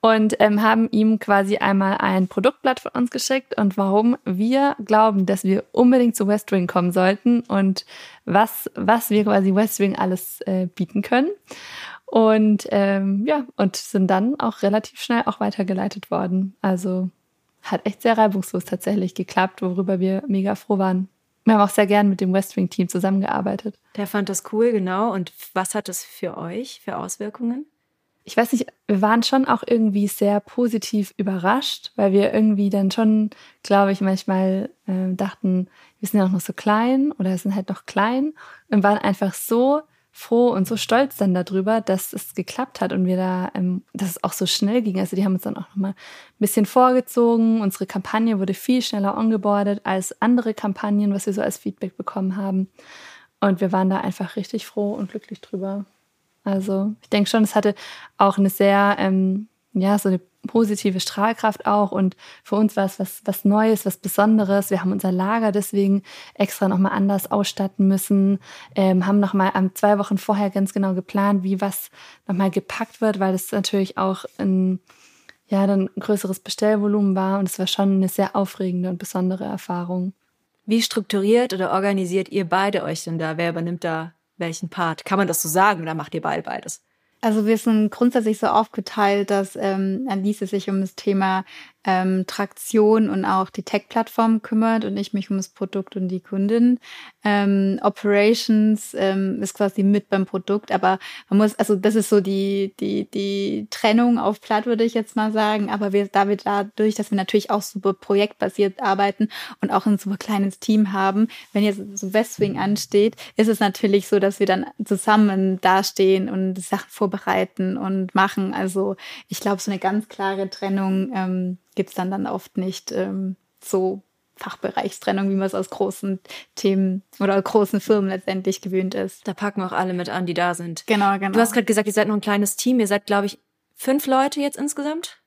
Und ähm, haben ihm quasi einmal ein Produktblatt von uns geschickt und warum wir glauben, dass wir unbedingt zu Westwing kommen sollten und was, was wir quasi Westwing alles äh, bieten können. Und ähm, ja, und sind dann auch relativ schnell auch weitergeleitet worden. Also hat echt sehr reibungslos tatsächlich geklappt, worüber wir mega froh waren. Wir haben auch sehr gern mit dem Westwing-Team zusammengearbeitet. Der fand das cool, genau. Und was hat das für euch für Auswirkungen? Ich weiß nicht, wir waren schon auch irgendwie sehr positiv überrascht, weil wir irgendwie dann schon, glaube ich, manchmal äh, dachten, wir sind ja auch noch so klein oder sind halt noch klein und waren einfach so froh und so stolz dann darüber, dass es geklappt hat und wir da, ähm, dass es auch so schnell ging. Also die haben uns dann auch nochmal ein bisschen vorgezogen. Unsere Kampagne wurde viel schneller ongeboardet als andere Kampagnen, was wir so als Feedback bekommen haben. Und wir waren da einfach richtig froh und glücklich drüber. Also ich denke schon, es hatte auch eine sehr, ähm, ja, so eine positive Strahlkraft auch und für uns war es was, was Neues, was Besonderes. Wir haben unser Lager deswegen extra nochmal anders ausstatten müssen, ähm, haben nochmal um, zwei Wochen vorher ganz genau geplant, wie was nochmal gepackt wird, weil das natürlich auch ein, ja, dann ein größeres Bestellvolumen war und es war schon eine sehr aufregende und besondere Erfahrung. Wie strukturiert oder organisiert ihr beide euch denn da? Wer übernimmt da welchen Part? Kann man das so sagen oder macht ihr beide beides? Also wir sind grundsätzlich so aufgeteilt, dass ähm, Alice sich um das Thema ähm, Traktion und auch die Tech-Plattform kümmert und ich mich um das Produkt und die Kundin. Ähm, Operations ähm, ist quasi mit beim Produkt, aber man muss, also das ist so die, die, die Trennung auf Platt, würde ich jetzt mal sagen. Aber wir, da wir dadurch, dass wir natürlich auch super projektbasiert arbeiten und auch ein super kleines Team haben, wenn jetzt so Westwing ansteht, ist es natürlich so, dass wir dann zusammen dastehen und Sachen vorbereiten und machen. Also ich glaube, so eine ganz klare Trennung ähm, gibt es dann, dann oft nicht ähm, so Fachbereichstrennung, wie man es aus großen Themen oder großen Firmen letztendlich gewöhnt ist. Da packen auch alle mit an, die da sind. Genau, genau. Du hast gerade gesagt, ihr seid noch ein kleines Team. Ihr seid, glaube ich, fünf Leute jetzt insgesamt?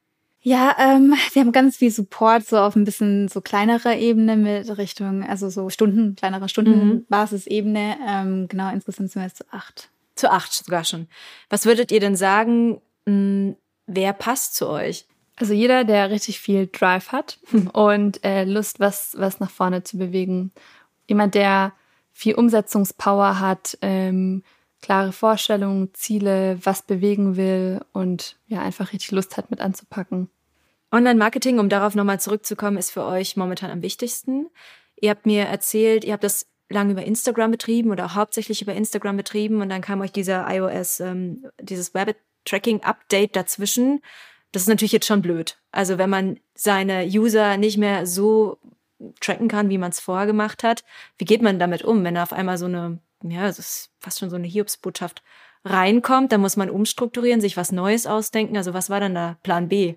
Ja, ähm, wir haben ganz viel Support so auf ein bisschen so kleinerer Ebene mit Richtung, also so Stunden, kleinere Stundenbasisebene. Mhm. Ähm, genau, insgesamt sind wir jetzt zu acht. Zu acht sogar schon. Was würdet ihr denn sagen, mh, hm, wer passt zu euch? Also jeder, der richtig viel Drive hat und äh, Lust, was, was nach vorne zu bewegen. Jemand, der viel Umsetzungspower hat, ähm, klare Vorstellungen, Ziele, was bewegen will und ja, einfach richtig Lust hat, mit anzupacken. Online-Marketing, um darauf nochmal zurückzukommen, ist für euch momentan am wichtigsten. Ihr habt mir erzählt, ihr habt das lange über Instagram betrieben oder hauptsächlich über Instagram betrieben und dann kam euch dieser iOS, ähm, dieses Web-Tracking-Update dazwischen das ist natürlich jetzt schon blöd. Also wenn man seine User nicht mehr so tracken kann, wie man es vorher gemacht hat, wie geht man damit um, wenn da auf einmal so eine, ja, das ist fast schon so eine Hiobsbotschaft reinkommt, dann muss man umstrukturieren, sich was Neues ausdenken. Also was war dann da Plan B?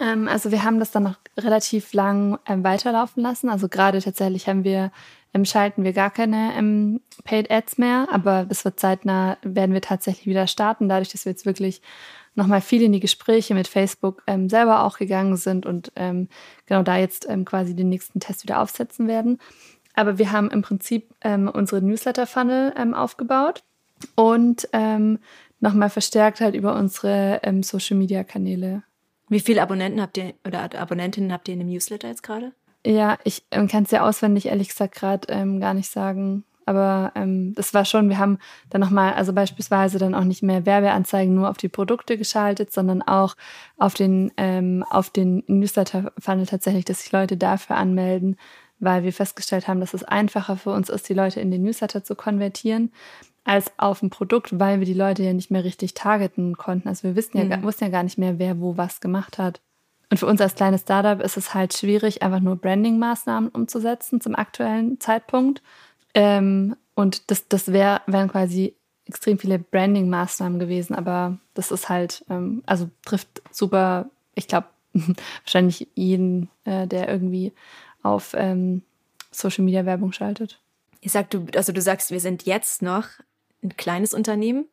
Ähm, also wir haben das dann noch relativ lang ähm, weiterlaufen lassen. Also gerade tatsächlich haben wir ähm, schalten wir gar keine ähm, Paid Ads mehr, aber es wird zeitnah werden wir tatsächlich wieder starten, dadurch, dass wir jetzt wirklich nochmal viel in die Gespräche mit Facebook ähm, selber auch gegangen sind und ähm, genau da jetzt ähm, quasi den nächsten Test wieder aufsetzen werden. Aber wir haben im Prinzip ähm, unsere Newsletter-Funnel ähm, aufgebaut und ähm, nochmal verstärkt halt über unsere Social-Media-Kanäle. Wie viele Abonnenten habt ihr oder Abonnentinnen habt ihr in dem Newsletter jetzt gerade? Ja, ich kann es ja auswendig ehrlich gesagt gerade gar nicht sagen. Aber ähm, das war schon, wir haben dann nochmal, also beispielsweise dann auch nicht mehr Werbeanzeigen nur auf die Produkte geschaltet, sondern auch auf den, ähm, auf den Newsletter-Funnel tatsächlich, dass sich Leute dafür anmelden, weil wir festgestellt haben, dass es einfacher für uns ist, die Leute in den Newsletter zu konvertieren, als auf ein Produkt, weil wir die Leute ja nicht mehr richtig targeten konnten. Also wir wissen ja, mhm. wussten ja gar nicht mehr, wer wo was gemacht hat. Und für uns als kleines Startup ist es halt schwierig, einfach nur Branding-Maßnahmen umzusetzen zum aktuellen Zeitpunkt. Ähm, und das, das wär, wären quasi extrem viele Branding-Maßnahmen gewesen, aber das ist halt, ähm, also trifft super, ich glaube, [LAUGHS] wahrscheinlich jeden, äh, der irgendwie auf ähm, Social Media Werbung schaltet. Ich sag, du, also du sagst, wir sind jetzt noch ein kleines Unternehmen.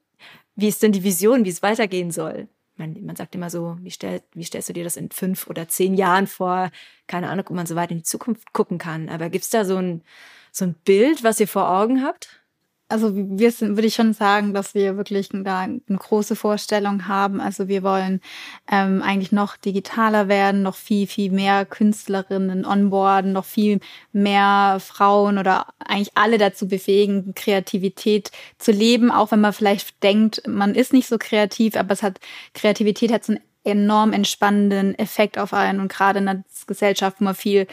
Wie ist denn die Vision, wie es weitergehen soll? Man, man sagt immer so, wie, stell, wie stellst du dir das in fünf oder zehn Jahren vor? Keine Ahnung, ob man so weit in die Zukunft gucken kann. Aber gibt es da so ein, so ein Bild, was ihr vor Augen habt? Also wir sind, würde ich schon sagen, dass wir wirklich da eine große Vorstellung haben. Also wir wollen ähm, eigentlich noch digitaler werden, noch viel, viel mehr Künstlerinnen onboarden, noch viel mehr Frauen oder eigentlich alle dazu befähigen, Kreativität zu leben, auch wenn man vielleicht denkt, man ist nicht so kreativ, aber es hat Kreativität hat so einen enorm entspannenden Effekt auf einen. Und gerade in der Gesellschaft, wo man viel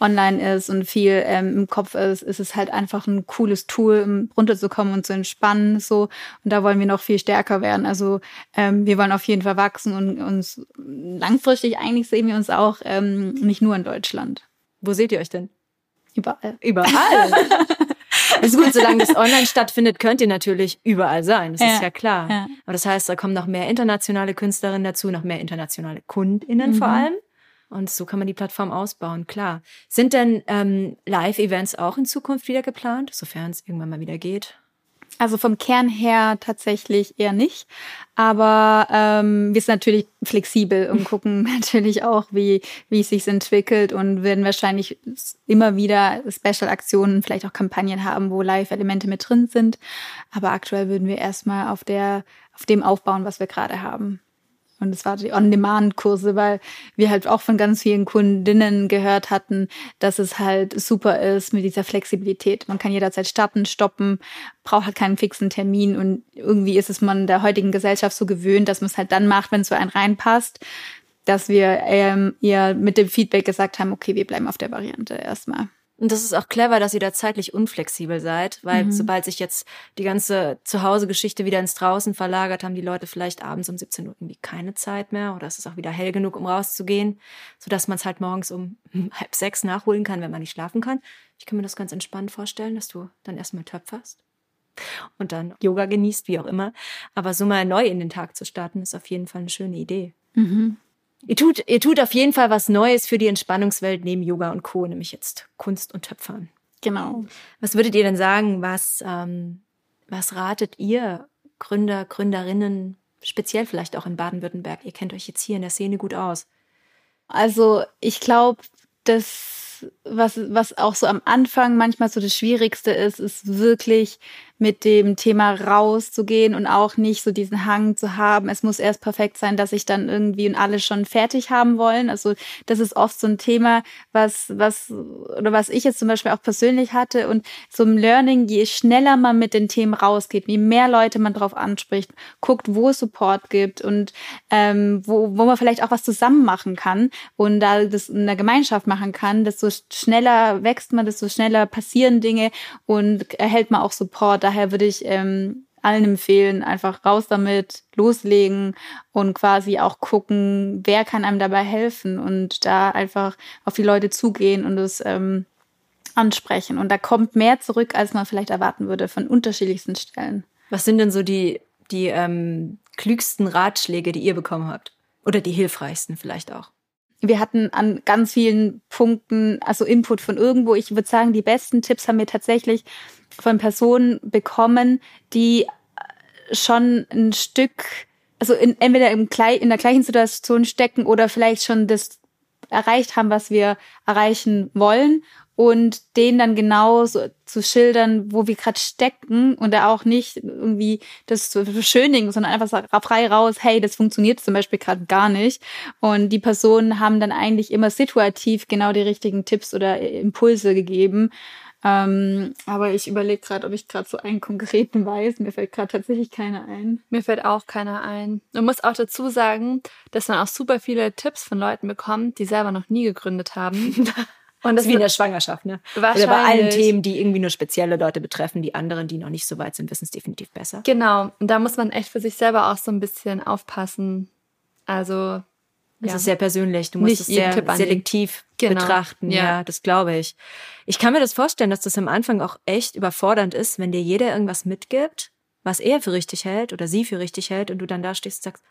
online ist und viel ähm, im Kopf ist, ist es halt einfach ein cooles Tool, um runterzukommen und zu entspannen. So. Und da wollen wir noch viel stärker werden. Also ähm, wir wollen auf jeden Fall wachsen und uns langfristig eigentlich sehen wir uns auch ähm, nicht nur in Deutschland. Wo seht ihr euch denn? Überall. Überall. [LAUGHS] Ist gut, solange das online stattfindet, könnt ihr natürlich überall sein. Das Ja, ist ja klar. ja. Aber das heißt, da kommen noch mehr internationale Künstlerinnen dazu, noch mehr internationale KundInnen Mhm. vor allem. Und so kann man die Plattform ausbauen, klar. Sind denn ähm, Live-Events auch in Zukunft wieder geplant, sofern es irgendwann mal wieder geht? Also vom Kern her tatsächlich eher nicht. Aber ähm, wir sind natürlich flexibel und [LAUGHS] gucken natürlich auch, wie, wie es sich entwickelt und werden wahrscheinlich immer wieder Special-Aktionen, vielleicht auch Kampagnen haben, wo Live-Elemente mit drin sind. Aber aktuell würden wir erstmal auf der, auf dem aufbauen, was wir gerade haben. Und es war die On-Demand-Kurse, weil wir halt auch von ganz vielen Kundinnen gehört hatten, dass es halt super ist mit dieser Flexibilität. Man kann jederzeit starten, stoppen, braucht halt keinen fixen Termin und irgendwie ist es man der heutigen Gesellschaft so gewöhnt, dass man es halt dann macht, wenn es so einen reinpasst, dass wir ähm, eher mit dem Feedback gesagt haben, okay, wir bleiben auf der Variante erstmal. Und das ist auch clever, dass ihr da zeitlich unflexibel seid, weil Mhm. sobald sich jetzt die ganze Zuhause-Geschichte wieder ins Draußen verlagert, haben die Leute vielleicht abends um 17 Uhr irgendwie keine Zeit mehr oder es ist auch wieder hell genug, um rauszugehen, sodass man es halt morgens um [LAUGHS] halb sechs nachholen kann, wenn man nicht schlafen kann. Ich kann mir das ganz entspannt vorstellen, dass du dann erstmal töpferst und dann Yoga genießt, wie auch immer. Aber so mal neu in den Tag zu starten, ist auf jeden Fall eine schöne Idee. Ihr tut, ihr tut auf jeden Fall was Neues für die Entspannungswelt neben Yoga und Co., nämlich jetzt Kunst und Töpfern. Genau. Was würdet ihr denn sagen, was, ähm, was ratet ihr Gründer, Gründerinnen, speziell vielleicht auch in Baden-Württemberg? Ihr kennt euch jetzt hier in der Szene gut aus. Also ich glaube, das, was, was auch so am Anfang manchmal so das Schwierigste ist, ist wirklich mit dem Thema rauszugehen und auch nicht so diesen Hang zu haben. Es muss erst perfekt sein, dass ich dann irgendwie und alle schon fertig haben wollen. Also das ist oft so ein Thema, was, was, oder was ich jetzt zum Beispiel auch persönlich hatte und so im Learning, je schneller man mit den Themen rausgeht, je mehr Leute man drauf anspricht, guckt, wo es Support gibt und ähm, wo, wo man vielleicht auch was zusammen machen kann und da das in der Gemeinschaft machen kann, desto schneller wächst man, desto schneller passieren Dinge und erhält man auch Support. Daher würde ich ähm, allen empfehlen, einfach raus damit, loslegen und quasi auch gucken, wer kann einem dabei helfen und da einfach auf die Leute zugehen und es ähm, ansprechen. Und da kommt mehr zurück, als man vielleicht erwarten würde von unterschiedlichsten Stellen. Was sind denn so die, die ähm, klügsten Ratschläge, die ihr bekommen habt? Oder die hilfreichsten vielleicht auch? Wir hatten an ganz vielen Punkten, also Input von irgendwo. Ich würde sagen, die besten Tipps haben wir tatsächlich von Personen bekommen, die schon ein Stück, also in, entweder im, in der gleichen Situation stecken oder vielleicht schon das erreicht haben, was wir erreichen wollen und denen dann genau so zu schildern, wo wir gerade stecken und da auch nicht irgendwie das zu beschönigen, sondern einfach frei raus, hey, das funktioniert zum Beispiel gerade gar nicht. Und die Personen haben dann eigentlich immer situativ genau die richtigen Tipps oder Impulse gegeben. Ähm, aber ich überlege gerade, ob ich gerade so einen konkreten weiß. Mir fällt gerade tatsächlich keiner ein. Mir fällt auch keiner ein. Man muss auch dazu sagen, dass man auch super viele Tipps von Leuten bekommt, die selber noch nie gegründet haben. [LAUGHS] Und das ist wie in der Schwangerschaft, ne? Oder bei allen Themen, die irgendwie nur spezielle Leute betreffen. Die anderen, die noch nicht so weit sind, wissen es definitiv besser. Genau. Und da muss man echt für sich selber auch so ein bisschen aufpassen. Also. Das ja. ist sehr persönlich. Du musst Nicht es sehr selektiv genau. betrachten. Ja. ja, das glaube ich. Ich kann mir das vorstellen, dass das am Anfang auch echt überfordernd ist, wenn dir jeder irgendwas mitgibt, was er für richtig hält oder sie für richtig hält und du dann da stehst und sagst,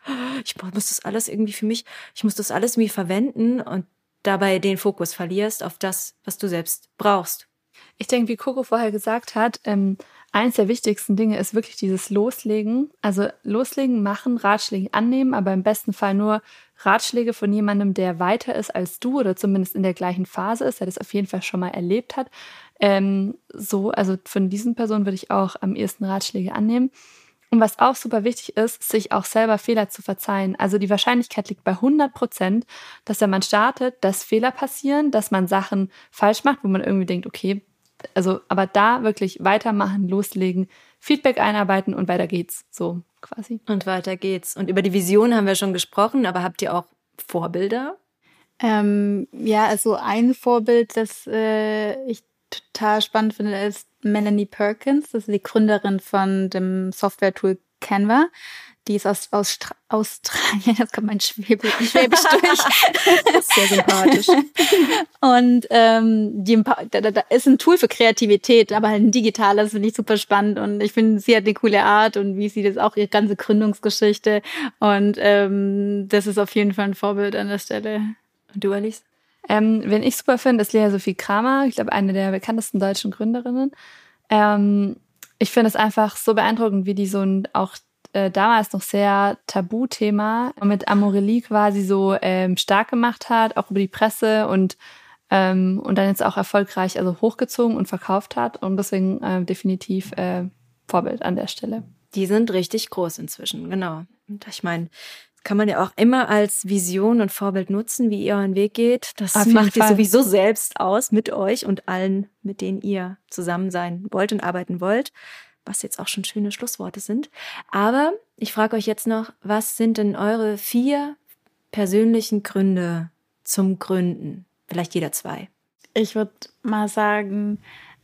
ich muss das alles irgendwie für mich, ich muss das alles irgendwie verwenden und dabei den Fokus verlierst auf das, was du selbst brauchst. Ich denke, wie Coco vorher gesagt hat, ähm, eins der wichtigsten Dinge ist wirklich dieses Loslegen. Also loslegen, machen, Ratschläge annehmen, aber im besten Fall nur Ratschläge von jemandem, der weiter ist als du oder zumindest in der gleichen Phase ist, der das auf jeden Fall schon mal erlebt hat. Ähm, so, also von diesen Personen würde ich auch am ehesten Ratschläge annehmen. Und was auch super wichtig ist, sich auch selber Fehler zu verzeihen. Also die Wahrscheinlichkeit liegt bei 100 Prozent, dass wenn man startet, dass Fehler passieren, dass man Sachen falsch macht, wo man irgendwie denkt, okay, also aber da wirklich weitermachen, loslegen, Feedback einarbeiten und weiter geht's. So quasi. Und weiter geht's. Und über die Vision haben wir schon gesprochen, aber habt ihr auch Vorbilder? Ähm, ja, also ein Vorbild, das äh, ich total spannend finde, ist Melanie Perkins. Das ist die Gründerin von dem Software-Tool Canva. Die ist aus, aus Australien, [LAUGHS] jetzt kommt mein Schwäbisch, Schwäbisch [LAUGHS] durch. Sehr sympathisch. [LAUGHS] Und ähm, die, da, da ist ein Tool für Kreativität, aber halt ein digitales, finde ich super spannend. Und ich finde, sie hat eine coole Art und wie sie das auch, ihre ganze Gründungsgeschichte. Und ähm, das ist auf jeden Fall ein Vorbild an der Stelle. Und du, Alice? Ähm, wen ich super finde, ist Lea Sophie Kramer. Ich glaube, eine der bekanntesten deutschen Gründerinnen. Ähm, ich finde es einfach so beeindruckend, wie die so ein, auch äh, damals noch sehr Tabuthema mit Amorelie quasi so ähm, stark gemacht hat, auch über die Presse und ähm, und dann jetzt auch erfolgreich also hochgezogen und verkauft hat und deswegen äh, definitiv äh, Vorbild an der Stelle. Die sind richtig groß inzwischen, genau. Und ich meine, kann man ja auch immer als Vision und Vorbild nutzen, wie ihr euren Weg geht. Das macht ihr sowieso selbst aus mit euch und allen, mit denen ihr zusammen sein wollt und arbeiten wollt was jetzt auch schon schöne Schlussworte sind. Aber ich frage euch jetzt noch, was sind denn eure vier persönlichen Gründe zum Gründen? Vielleicht jeder zwei. Ich würde mal sagen,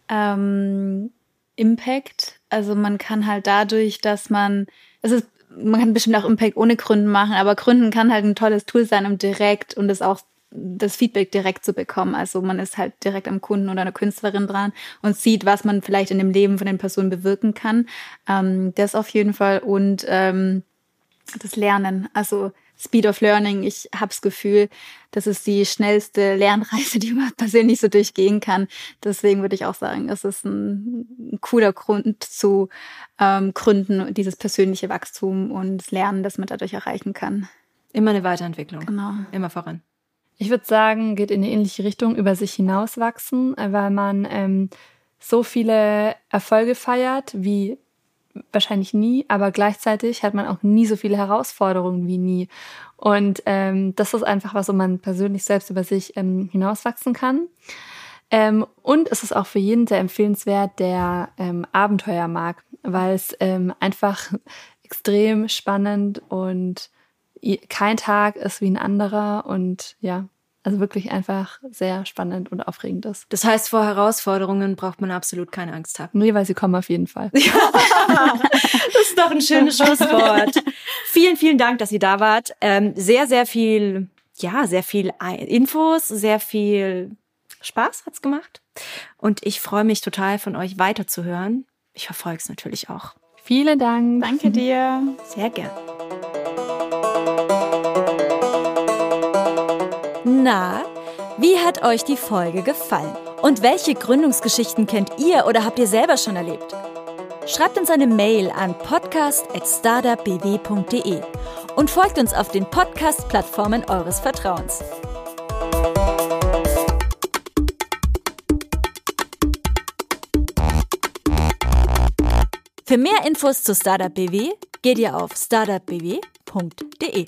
ähm, Impact. Also man kann halt dadurch, dass man, es ist, man kann bestimmt auch Impact ohne Gründen machen, aber Gründen kann halt ein tolles Tool sein, um direkt und es auch das Feedback direkt zu bekommen. Also man ist halt direkt am Kunden oder einer Künstlerin dran und sieht, was man vielleicht in dem Leben von den Personen bewirken kann. Ähm, das auf jeden Fall. Und ähm, das Lernen, also Speed of Learning. Ich habe das Gefühl, das ist die schnellste Lernreise, [LAUGHS] die man persönlich so durchgehen kann. Deswegen würde ich auch sagen, es ist ein, ein cooler Grund zu ähm, gründen, dieses persönliche Wachstum und Lernen, das man dadurch erreichen kann. Immer eine Weiterentwicklung. Genau. Immer voran. Ich würde sagen, geht in eine ähnliche Richtung, über sich hinauswachsen, äh, weil man ähm, so viele Erfolge feiert wie wahrscheinlich nie, aber gleichzeitig hat man auch nie so viele Herausforderungen wie nie. Und ähm, das ist einfach was, wo man persönlich selbst über sich ähm, hinauswachsen kann. Ähm, und es ist auch für jeden sehr empfehlenswert, der ähm, Abenteuer mag, weil es ähm, einfach [LAUGHS] extrem spannend und kein Tag ist wie ein anderer und ja, also wirklich einfach sehr spannend und aufregend ist. Das heißt, vor Herausforderungen braucht man absolut keine Angst haben. Nee, weil sie kommen auf jeden Fall. [LAUGHS] das ist doch ein schönes Schlusswort. vielen, vielen Dank, dass ihr da wart. Ähm, sehr, sehr viel, ja, sehr viel Infos, sehr viel Spaß hat's gemacht. Und ich freue mich total, von euch weiterzuhören. Ich verfolge es natürlich auch. Vielen Dank. Danke dir. Sehr gern. Na, wie hat euch die Folge gefallen? Und welche Gründungsgeschichten kennt ihr oder habt ihr selber schon erlebt? Schreibt uns eine Mail an podcast.startupbw.de und folgt uns auf den Podcast-Plattformen eures Vertrauens. Für mehr Infos zu Startup BW geht ihr auf startupbw.de.